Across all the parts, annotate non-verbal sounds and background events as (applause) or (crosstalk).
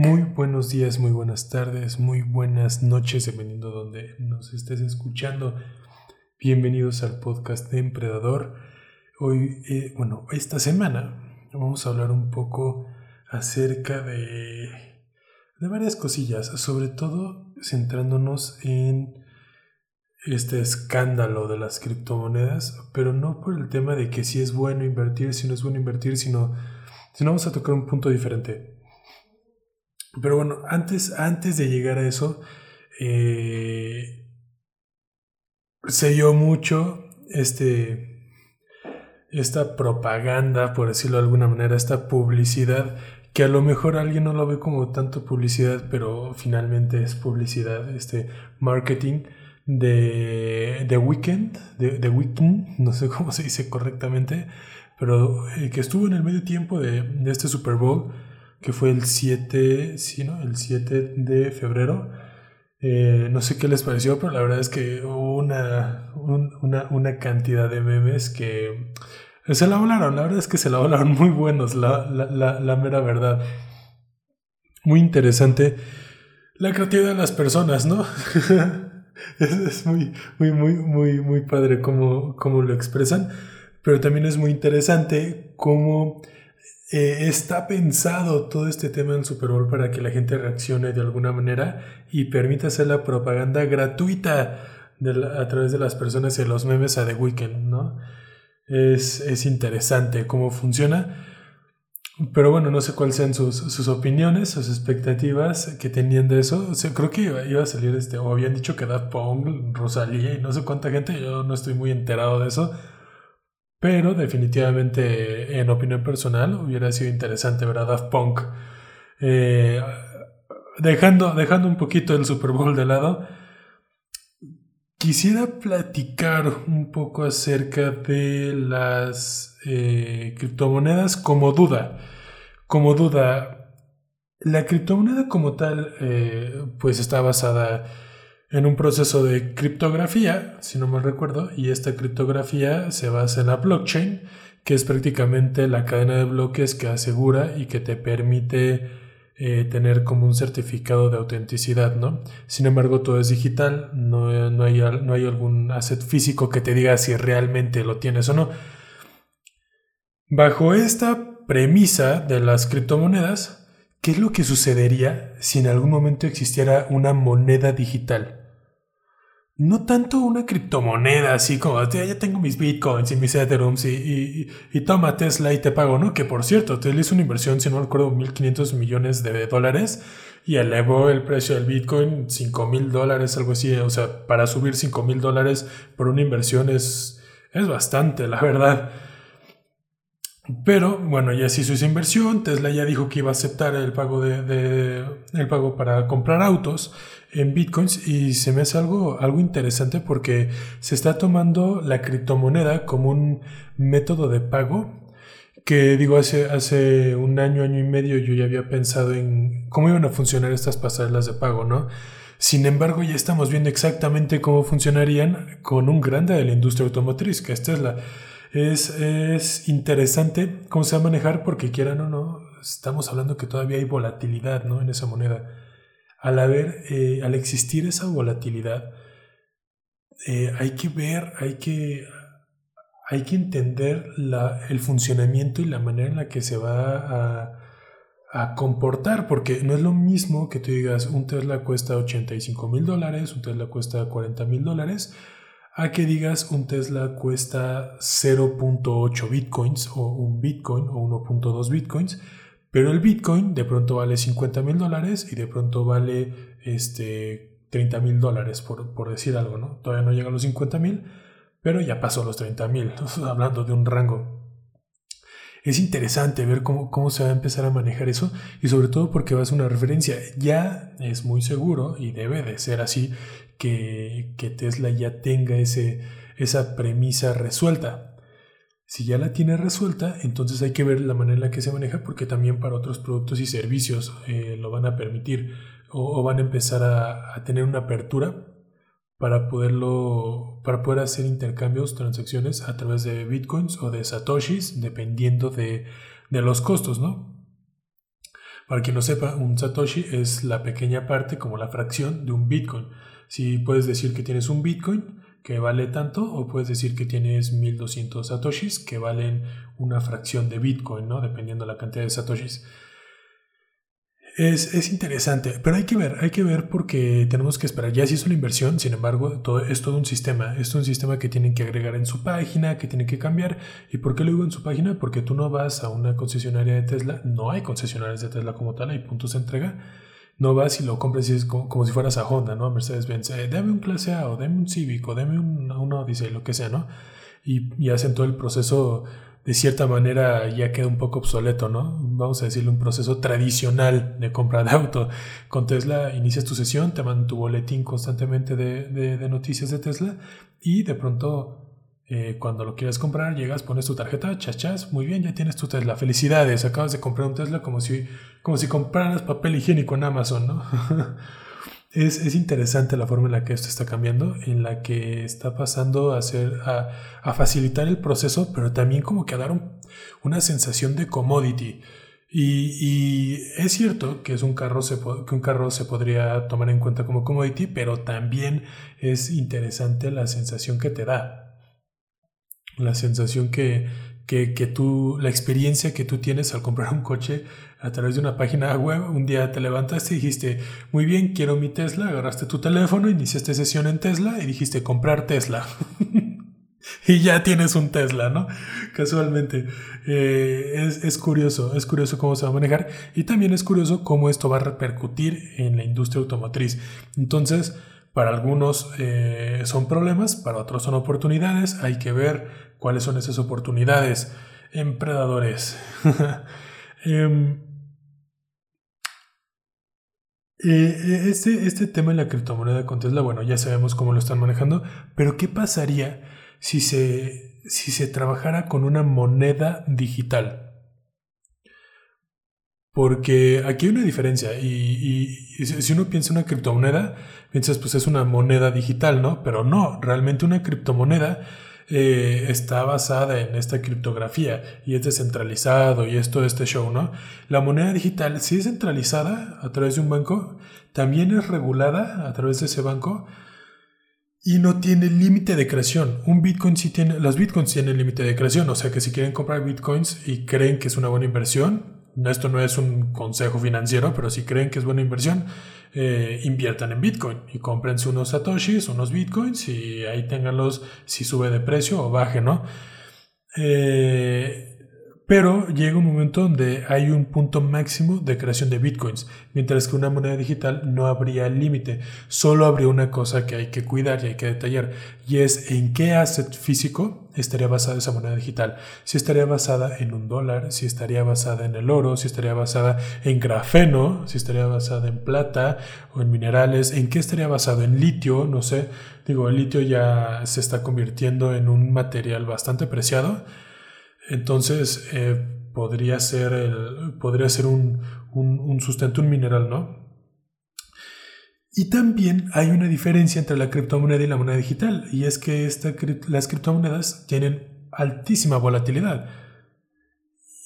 Muy buenos días, muy buenas tardes, muy buenas noches, dependiendo de donde nos estés escuchando. Bienvenidos al podcast de Empredador. Hoy, eh, bueno, esta semana vamos a hablar un poco acerca de, de varias cosillas, sobre todo centrándonos en este escándalo de las criptomonedas, pero no por el tema de que si es bueno invertir, si no es bueno invertir, sino, sino vamos a tocar un punto diferente. Pero bueno, antes, antes de llegar a eso, eh, se dio mucho este, esta propaganda, por decirlo de alguna manera, esta publicidad, que a lo mejor alguien no lo ve como tanto publicidad, pero finalmente es publicidad, este marketing de The Weekend, de, The Weekend, no sé (laughs) cómo se dice correctamente, pero eh, que estuvo en el medio tiempo de, de este Super Bowl que fue el 7, sí, ¿no? El 7 de febrero. Eh, no sé qué les pareció, pero la verdad es que hubo una, una, una, cantidad de memes que se la volaron. La verdad es que se la volaron muy buenos, la, la, la, mera verdad. Muy interesante la creatividad de las personas, ¿no? (laughs) es, muy, muy, muy, muy, muy padre cómo, cómo lo expresan, pero también es muy interesante cómo eh, está pensado todo este tema del Super Bowl para que la gente reaccione de alguna manera y permita hacer la propaganda gratuita a través de las personas y los memes a The Weeknd, ¿no? Es, interesante cómo funciona. Pero bueno, no sé cuáles sean sus, opiniones, sus expectativas que tenían de eso. creo que iba, a salir este, o habían dicho que Daft Pong, Rosalía y no sé cuánta gente, yo no estoy muy enterado de eso. Pero definitivamente, en opinión personal, hubiera sido interesante ver a Daft Punk. Eh, dejando, dejando un poquito el Super Bowl de lado, quisiera platicar un poco acerca de las eh, criptomonedas como duda. Como duda, la criptomoneda como tal, eh, pues está basada en un proceso de criptografía, si no mal recuerdo, y esta criptografía se basa en la blockchain, que es prácticamente la cadena de bloques que asegura y que te permite eh, tener como un certificado de autenticidad, ¿no? Sin embargo, todo es digital, no, no, hay, no hay algún asset físico que te diga si realmente lo tienes o no. Bajo esta premisa de las criptomonedas, ¿qué es lo que sucedería si en algún momento existiera una moneda digital? No tanto una criptomoneda, así como ya tengo mis bitcoins y mis ethereum y, y, toma Tesla y te pago, ¿no? Que por cierto, Tesla hizo una inversión, si no recuerdo, 1.500 millones de dólares y elevó el precio del bitcoin 5.000 dólares, algo así. O sea, para subir 5.000 dólares por una inversión es, es bastante, la verdad. Pero bueno, ya se hizo esa inversión, Tesla ya dijo que iba a aceptar el pago, de, el pago para comprar autos en bitcoins y se me hace algo, algo interesante porque se está tomando la criptomoneda como un método de pago que digo hace, hace un año, año y medio yo ya había pensado en cómo iban a funcionar estas pasarelas de pago, ¿no? Sin embargo, ya estamos viendo exactamente cómo funcionarían con un grande de la industria automotriz, que es Tesla. Es, es interesante cómo se va a manejar porque quieran o no, estamos hablando que todavía hay volatilidad ¿no? en esa moneda. Al, haber, eh, al existir esa volatilidad, eh, hay que ver, hay que, hay que entender la, el funcionamiento y la manera en la que se va a, a comportar, porque no es lo mismo que tú digas un Tesla cuesta 85 mil dólares, un Tesla cuesta 40 mil dólares, a que digas un Tesla cuesta 0.8 bitcoins o un bitcoin o 1.2 bitcoins, pero el bitcoin de pronto vale 50 mil dólares y de pronto vale este, 30 mil dólares, por, por, decir algo, ¿no? Todavía no llega a los 50 mil, pero ya pasó los 30 mil, (laughs) hablando de un rango. Es interesante ver cómo, cómo se va a empezar a manejar eso y sobre todo porque va a ser una referencia. Ya es muy seguro y debe de ser así que, Tesla ya tenga ese, esa premisa resuelta. Si ya la tiene resuelta, entonces hay que ver la manera en la que se maneja porque también para otros productos y servicios eh, lo van a permitir o, van a empezar a, tener una apertura para poderlo para poder hacer intercambios, transacciones a través de bitcoins o de satoshis, dependiendo de, de los costos, ¿no? Para quien no sepa, un Satoshi es la pequeña parte como la fracción de un Bitcoin. Si puedes decir que tienes un Bitcoin que vale tanto o puedes decir que tienes 1200 Satoshis que valen una fracción de Bitcoin, ¿no? Dependiendo de la cantidad de Satoshis. Es, interesante, pero hay que ver, hay que ver porque tenemos que esperar. Ya se hizo la inversión, sin embargo, todo, es todo un sistema. Es un sistema que tienen que agregar en su página, que tienen que cambiar. ¿Y por qué lo digo en su página? Porque tú no vas a una concesionaria de Tesla, no hay concesionarias de Tesla como tal, hay puntos de entrega. No vas y lo compras como, si fueras a Honda, ¿no? Mercedes-Benz, eh, dame un clase A o dame un Civic o dame un, un Odyssey, lo que sea, ¿no? Y, y hacen todo el proceso de cierta manera ya queda un poco obsoleto, ¿no? Vamos a decirle un proceso tradicional de compra de auto. Con Tesla inicias tu sesión, te mandan tu boletín constantemente de, noticias de Tesla y de pronto eh, cuando lo quieres comprar llegas, pones tu tarjeta, chachas, muy bien, ya tienes tu Tesla. Felicidades, acabas de comprar un Tesla como si, como si compraras papel higiénico en Amazon, ¿no? (laughs) Es, interesante la forma en la que esto está cambiando, en la que está pasando a, hacer, a, facilitar el proceso, pero también como que a dar una sensación de commodity. Y, es cierto que, es un carro se, que un carro se podría tomar en cuenta como commodity, pero también es interesante la sensación que te da. La sensación que, que, que tú, la experiencia que tú tienes al comprar un coche a través de una página web, un día te levantaste y dijiste, muy bien, quiero mi Tesla, agarraste tu teléfono, iniciaste sesión en Tesla y dijiste comprar Tesla. (laughs) y ya tienes un Tesla, ¿no? Casualmente. Eh, es, curioso, es curioso cómo se va a manejar y también es curioso cómo esto va a repercutir en la industria automotriz. Entonces, para algunos eh, son problemas, para otros son oportunidades. Hay que ver cuáles son esas oportunidades. Empredadores. (laughs) Em, eh, este, este tema de la criptomoneda con Tesla, bueno, ya sabemos cómo lo están manejando, pero ¿qué pasaría si se, si se trabajara con una moneda digital? Porque aquí hay una diferencia y, si uno piensa en una criptomoneda, piensas pues es una moneda digital, ¿no? Pero no, realmente una criptomoneda eh, está basada en esta criptografía y es descentralizado y es todo este show, ¿no? La moneda digital, si es centralizada a través de un banco, también es regulada a través de ese banco y no tiene límite de creación. Un Bitcoin sí tiene, los Bitcoins tienen límite de creación, o sea que si quieren comprar Bitcoins y creen que es una buena inversión, esto no es un consejo financiero, pero si creen que es buena inversión, eh, inviertan en Bitcoin y cómprense unos satoshis, unos Bitcoins y ahí tenganlos si sube de precio o baje, ¿no? Eh, pero llega un momento donde hay un punto máximo de creación de bitcoins, mientras que una moneda digital no habría límite, solo habría una cosa que hay que cuidar y hay que detallar, y es en qué asset físico estaría basada esa moneda digital. Si estaría basada en un dólar, si estaría basada en el oro, si estaría basada en grafeno, si estaría basada en plata o en minerales, en qué estaría basado en litio, no sé, digo, el litio ya se está convirtiendo en un material bastante preciado entonces eh, podría ser, el, podría ser un, sustento, un mineral, ¿no? Y también hay una diferencia entre la criptomoneda y la moneda digital, y es que esta, las criptomonedas tienen altísima volatilidad.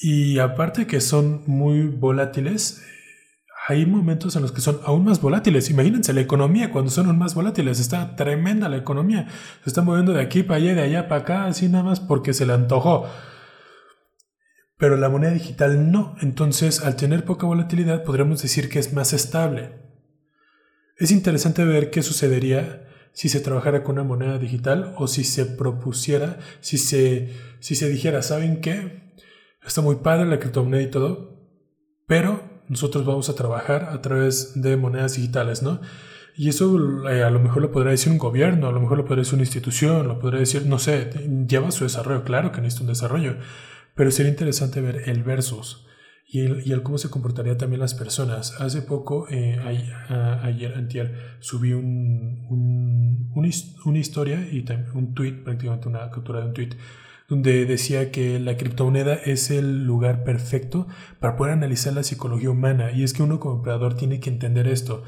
Y aparte que son muy volátiles, hay momentos en los que son aún más volátiles. Imagínense la economía cuando son aún más volátiles. Está tremenda la economía. Se está moviendo de aquí para allá, de allá para acá, así nada más porque se le antojó pero la moneda digital no. Entonces, al tener poca volatilidad, podríamos decir que es más estable. Es interesante ver qué sucedería si se trabajara con una moneda digital o si se propusiera, si se, si se dijera, ¿saben qué? Está muy padre la criptomoneda y todo, pero nosotros vamos a trabajar a través de monedas digitales, ¿no? Y eso eh, a lo mejor lo podría decir un gobierno, a lo mejor lo podría decir una institución, lo podría decir, no sé, lleva su desarrollo, claro que necesita un desarrollo, pero sería interesante ver el versus y el, cómo se comportarían también las personas. Hace poco, eh, ayer, antier, subí un, una historia y un tweet, prácticamente una captura de un tweet, donde decía que la criptomoneda es el lugar perfecto para poder analizar la psicología humana. Y es que uno como operador tiene que entender esto.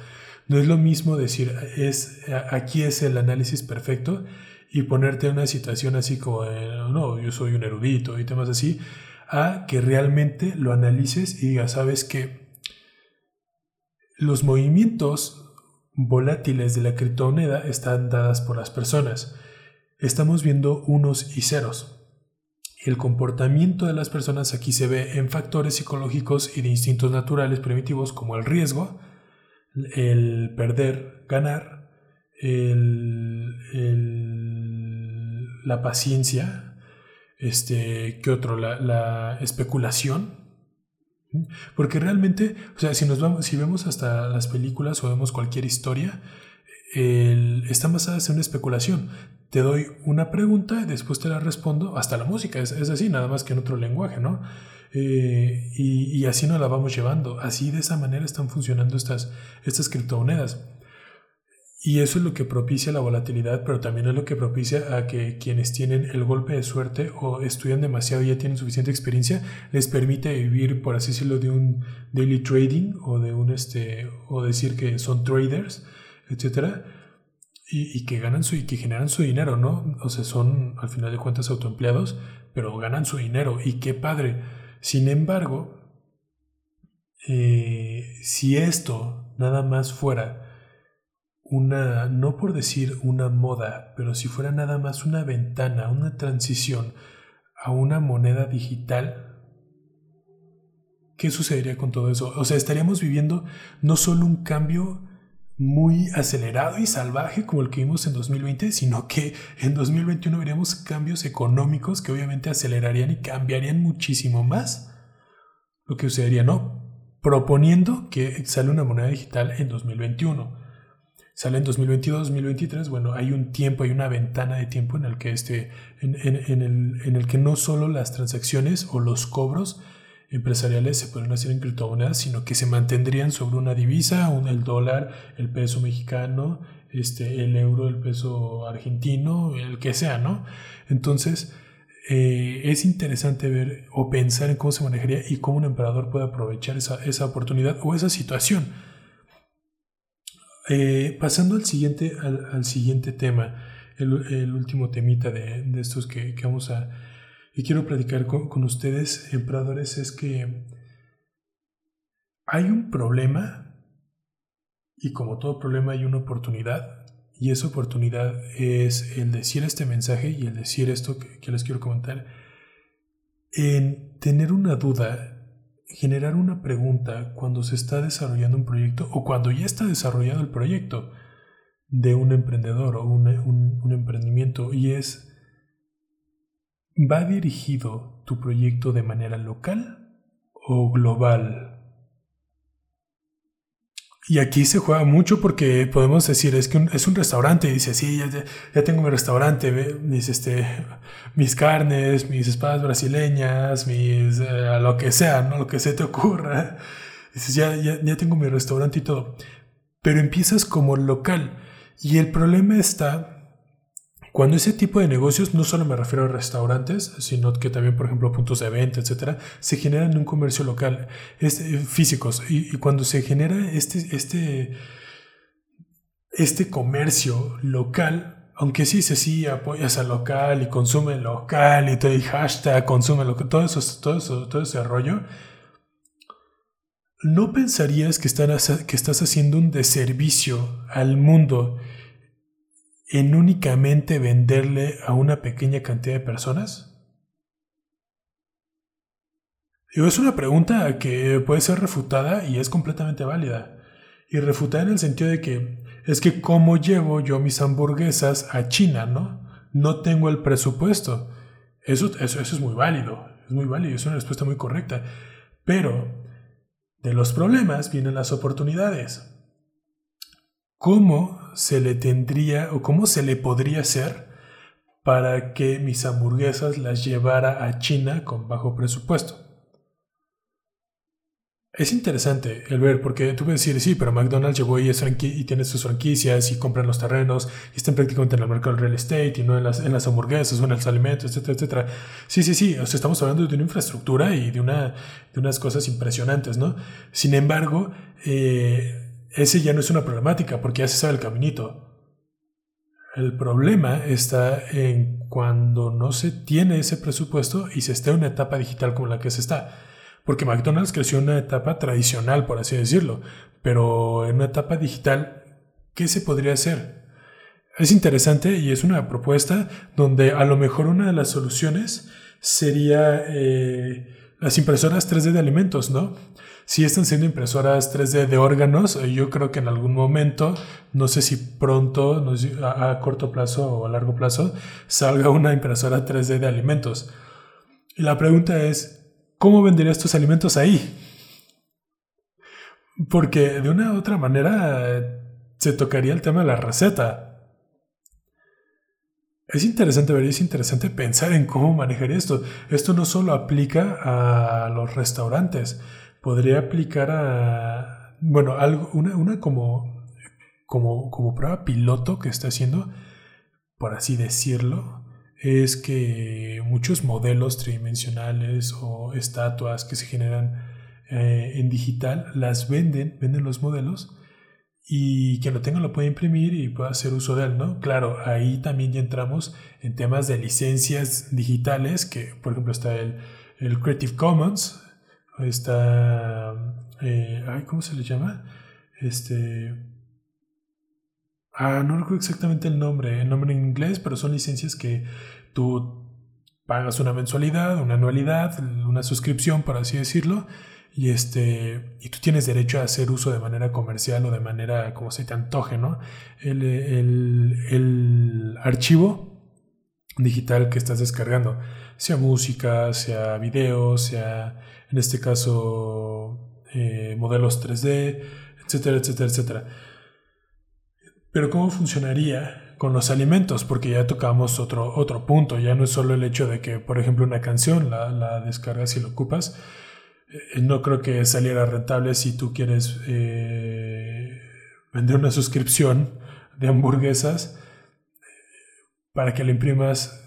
No es lo mismo decir, es, aquí es el análisis perfecto y ponerte en una situación así como, no, yo soy un erudito y temas así, a que realmente lo analices y digas, sabes que los movimientos volátiles de la criptomoneda están dadas por las personas. Estamos viendo unos y ceros. El comportamiento de las personas aquí se ve en factores psicológicos y de instintos naturales primitivos como el riesgo, el perder, ganar, la paciencia, este, ¿qué otro? La, especulación. Porque realmente, o sea, si nos vamos, si vemos hasta las películas o vemos cualquier historia, el, están basadas en una especulación te doy una pregunta y después te la respondo, hasta la música, es, así, nada más que en otro lenguaje, ¿no? Eh, y, así nos la vamos llevando, así de esa manera están funcionando estas, estas criptomonedas. Y eso es lo que propicia la volatilidad, pero también es lo que propicia a que quienes tienen el golpe de suerte o estudian demasiado y ya tienen suficiente experiencia, les permite vivir, por así decirlo, de un daily trading o de un este, o decir que son traders, etcétera y, que ganan su y que generan su dinero, ¿no? O sea, son al final de cuentas autoempleados, pero ganan su dinero y qué padre. Sin embargo, eh, si esto nada más fuera una, no por decir una moda, pero si fuera nada más una ventana, una transición a una moneda digital, ¿qué sucedería con todo eso? O sea, estaríamos viviendo no solo un cambio muy acelerado y salvaje como el que vimos en 2020, sino que en 2021 veríamos cambios económicos que obviamente acelerarían y cambiarían muchísimo más lo que sucedería, ¿no? Proponiendo que sale una moneda digital en 2021. Sale en 2022, 2023, bueno, hay un tiempo, hay una ventana de tiempo en el que, este, en, el, en el que no solo las transacciones o los cobros empresariales se pueden hacer en criptomonedas, sino que se mantendrían sobre una divisa, un, el dólar, el peso mexicano, este, el euro, el peso argentino, el que sea, ¿no? Entonces, eh, es interesante ver o pensar en cómo se manejaría y cómo un emperador puede aprovechar esa, esa oportunidad o esa situación. Eh, pasando al siguiente, al, siguiente tema, el, último temita de, de estos que, que vamos a, y quiero platicar con, ustedes, emperadores, es que hay un problema y como todo problema hay una oportunidad y esa oportunidad es el decir este mensaje y el decir esto que, les quiero comentar, en tener una duda, generar una pregunta cuando se está desarrollando un proyecto o cuando ya está desarrollado el proyecto de un emprendedor o un, un emprendimiento y es ¿Va dirigido tu proyecto de manera local o global? Y aquí se juega mucho porque podemos decir, es que es un restaurante, y dice, sí, ya, tengo mi restaurante, mis, este, mis carnes, mis espadas brasileñas, mis, eh, lo que sea, ¿no? lo que se te ocurra. Dices, ya, ya, ya tengo mi restaurante y todo. Pero empiezas como local. Y el problema está cuando ese tipo de negocios, no solo me refiero a restaurantes, sino que también, por ejemplo, puntos de venta, etcétera, se generan en un comercio local, este, físicos. Y, cuando se genera este, este, este comercio local, aunque sí se sí apoyas al local y consume local y hashtag consume local, todo eso, todo eso, todo ese rollo, ¿no pensarías que, que estás haciendo un deservicio al mundo? En únicamente venderle a una pequeña cantidad de personas? es una pregunta que puede ser refutada y es completamente válida. Y refutada en el sentido de que es que cómo llevo yo mis hamburguesas a China, ¿no? No tengo el presupuesto. Eso, eso, eso es muy válido, es muy válido, es una respuesta muy correcta. Pero de los problemas vienen las oportunidades. ¿Cómo se le tendría o cómo se le podría hacer para que mis hamburguesas las llevara a China con bajo presupuesto? Es interesante el ver, porque tú puedes decir, sí, pero McDonald's llegó y, y tiene sus franquicias y compran los terrenos y están prácticamente en el mercado del real estate y no en las, en las hamburguesas o en los alimentos, etcétera, etcétera. Sí, sí, sí, o sea, estamos hablando de una infraestructura y de, una, de unas cosas impresionantes, ¿no? Sin embargo, eh, ese ya no es una problemática porque ya se sabe el caminito. El problema está en cuando no se tiene ese presupuesto y se está en una etapa digital como la que se está. Porque McDonald's creció en una etapa tradicional, por así decirlo, pero en una etapa digital, ¿qué se podría hacer? Es interesante y es una propuesta donde a lo mejor una de las soluciones sería eh, las impresoras 3D de alimentos, ¿no? Si están siendo impresoras 3D de órganos, eh, yo creo que en algún momento, no sé si pronto, a, corto plazo o a largo plazo, salga una impresora 3D de alimentos. Y la pregunta es, ¿cómo vendería estos alimentos ahí? Porque de una u otra manera se tocaría el tema de la receta. Es interesante ver es interesante pensar en cómo manejar esto. Esto no solo aplica a los restaurantes, podría aplicar a, bueno, algo, una, una como, como, como prueba piloto que está haciendo, por así decirlo, es que muchos modelos tridimensionales o estatuas que se generan eh, en digital las venden, venden los modelos y quien lo tenga lo puede imprimir y puede hacer uso de él, ¿no? Claro, ahí también ya entramos en temas de licencias digitales, que por ejemplo está el, el Creative Commons, está, eh, ¿cómo se le llama? Este, ah, no recuerdo exactamente el nombre, el nombre en inglés, pero son licencias que tú pagas una mensualidad, una anualidad, una suscripción, por así decirlo, y este y tú tienes derecho a hacer uso de manera comercial o de manera como se te antoje, ¿no? El, el archivo digital que estás descargando, sea música, sea video, sea en este caso eh, modelos 3D, etcétera, etcétera, etcétera. Pero ¿cómo funcionaría con los alimentos? Porque ya tocamos otro, otro punto, ya no es solo el hecho de que, por ejemplo, una canción la, la descargas y la ocupas, no creo que saliera rentable si tú quieres eh, vender una suscripción de hamburguesas para que la imprimas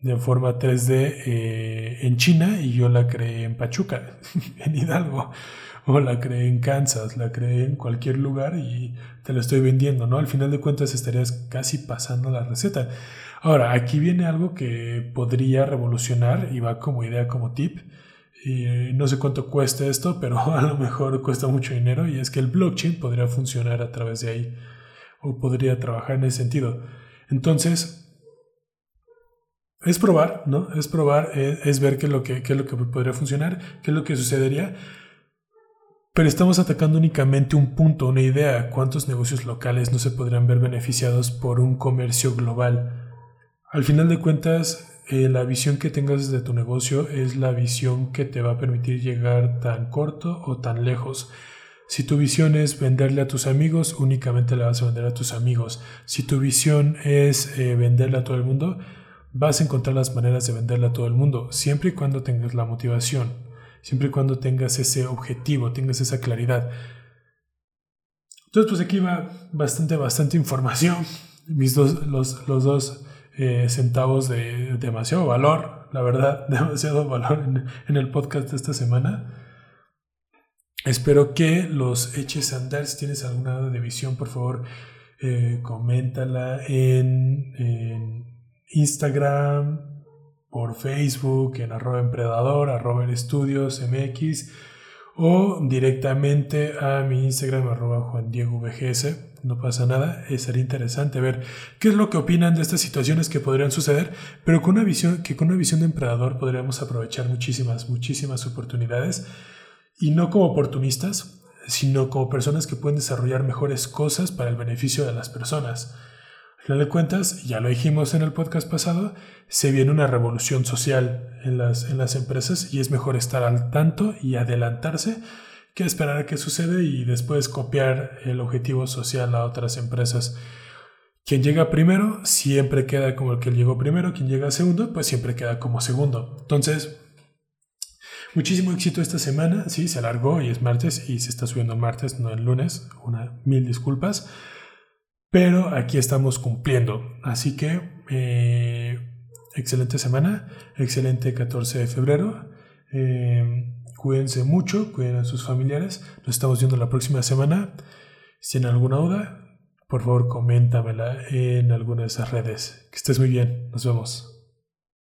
de forma 3D eh, en China y yo la creé en Pachuca, (laughs) en Hidalgo, o la creé en Kansas, la creé en cualquier lugar y te la estoy vendiendo, ¿no? Al final de cuentas estarías casi pasando la receta. Ahora, aquí viene algo que podría revolucionar y va como idea, como tip. Y no sé cuánto cuesta esto, pero (laughs) a lo mejor cuesta mucho dinero y es que el blockchain podría funcionar a través de ahí o podría trabajar en ese sentido. Entonces, es probar, ¿no? Es probar, es, ver qué es, lo que, qué es lo que podría funcionar, qué es lo que sucedería. Pero estamos atacando únicamente un punto, una idea. ¿Cuántos negocios locales no se podrían ver beneficiados por un comercio global? Al final de cuentas, eh, la visión que tengas de tu negocio es la visión que te va a permitir llegar tan corto o tan lejos. Si tu visión es venderle a tus amigos, únicamente le vas a vender a tus amigos. Si tu visión es eh, venderle a todo el mundo, vas a encontrar las maneras de venderla a todo el mundo, siempre y cuando tengas la motivación, siempre y cuando tengas ese objetivo, tengas esa claridad. Entonces, pues aquí va bastante, bastante información. Mis dos, los, los dos eh, centavos de demasiado valor, la verdad, (laughs) demasiado valor en, el podcast de esta semana. Espero que los eches a andar. Si tienes alguna de visión, por favor, eh, coméntala en Instagram, por Facebook, en arroba empredador, arroba estudios mx o directamente a mi Instagram arroba Juan Diego VGS. No pasa nada, sería interesante ver qué es lo que opinan de estas situaciones que podrían suceder, pero con una visión, que con una visión de empredador podríamos aprovechar muchísimas, muchísimas oportunidades y no como oportunistas, sino como personas que pueden desarrollar mejores cosas para el beneficio de las personas final de cuentas, ya lo dijimos en el podcast pasado, se viene una revolución social en las, en las empresas y es mejor estar al tanto y adelantarse que esperar a que suceda y después copiar el objetivo social a otras empresas. Quien llega primero siempre queda como el que llegó primero, quien llega segundo pues siempre queda como segundo. Entonces, muchísimo éxito esta semana, sí, se alargó y es martes y se está subiendo martes, no el lunes, una mil disculpas. Pero aquí estamos cumpliendo. Así que eh, excelente semana, excelente 14 de febrero. Eh, cuídense mucho, cuiden a sus familiares. Nos estamos viendo la próxima semana. Si tienen alguna duda, por favor coméntamela en alguna de esas redes. Que estés muy bien. Nos vemos.